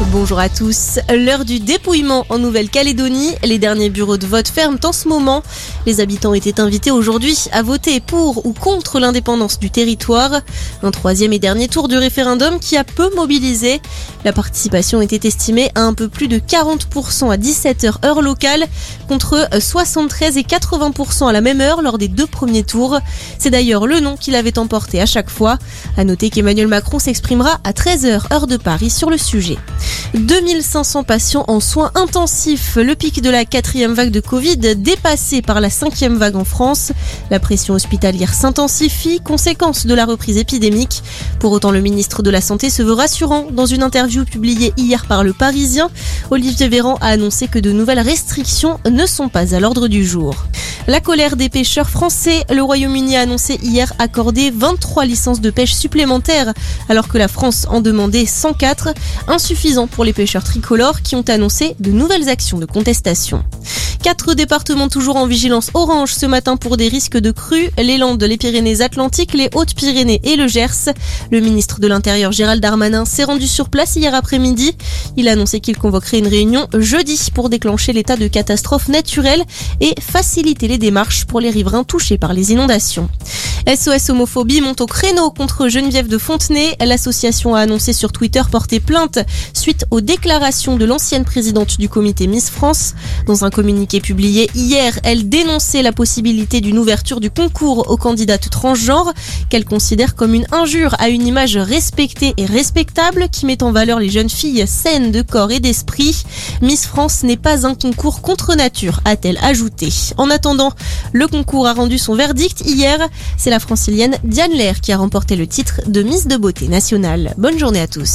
Bonjour à tous. L'heure du dépouillement en Nouvelle-Calédonie. Les derniers bureaux de vote ferment en ce moment. Les habitants étaient invités aujourd'hui à voter pour ou contre l'indépendance du territoire. Un troisième et dernier tour du référendum qui a peu mobilisé. La participation était estimée à un peu plus de 40% à 17h heure locale contre 73 et 80% à la même heure lors des deux premiers tours. C'est d'ailleurs le nom qu'il avait emporté à chaque fois. À noter qu'Emmanuel Macron s'exprimera à 13h heure de Paris sur le sujet. 2500 patients en soins intensifs. Le pic de la quatrième vague de Covid dépassé par la cinquième vague en France. La pression hospitalière s'intensifie, conséquence de la reprise épidémique. Pour autant, le ministre de la Santé se veut rassurant. Dans une interview publiée hier par le Parisien, Olivier Véran a annoncé que de nouvelles restrictions ne sont pas à l'ordre du jour. La colère des pêcheurs français. Le Royaume-Uni a annoncé hier accorder 23 licences de pêche supplémentaires, alors que la France en demandait 104, insuffisant pour les pêcheurs tricolores qui ont annoncé de nouvelles actions de contestation. Quatre départements toujours en vigilance orange ce matin pour des risques de crues, les Landes, les Pyrénées-Atlantiques, les Hautes-Pyrénées et le Gers. Le ministre de l'Intérieur Gérald Darmanin s'est rendu sur place hier après-midi. Il a annoncé qu'il convoquerait une réunion jeudi pour déclencher l'état de catastrophe naturelle et faciliter les démarches pour les riverains touchés par les inondations. SOS Homophobie monte au créneau contre Geneviève de Fontenay. L'association a annoncé sur Twitter porter plainte suite aux déclarations de l'ancienne présidente du comité Miss France. Dans un communiqué publié hier, elle dénonçait la possibilité d'une ouverture du concours aux candidates transgenres qu'elle considère comme une injure à une image respectée et respectable qui met en valeur les jeunes filles saines de corps et d'esprit. Miss France n'est pas un concours contre nature, a-t-elle ajouté. En attendant, le concours a rendu son verdict hier. La francilienne Diane Lair qui a remporté le titre de Miss de beauté nationale. Bonne journée à tous.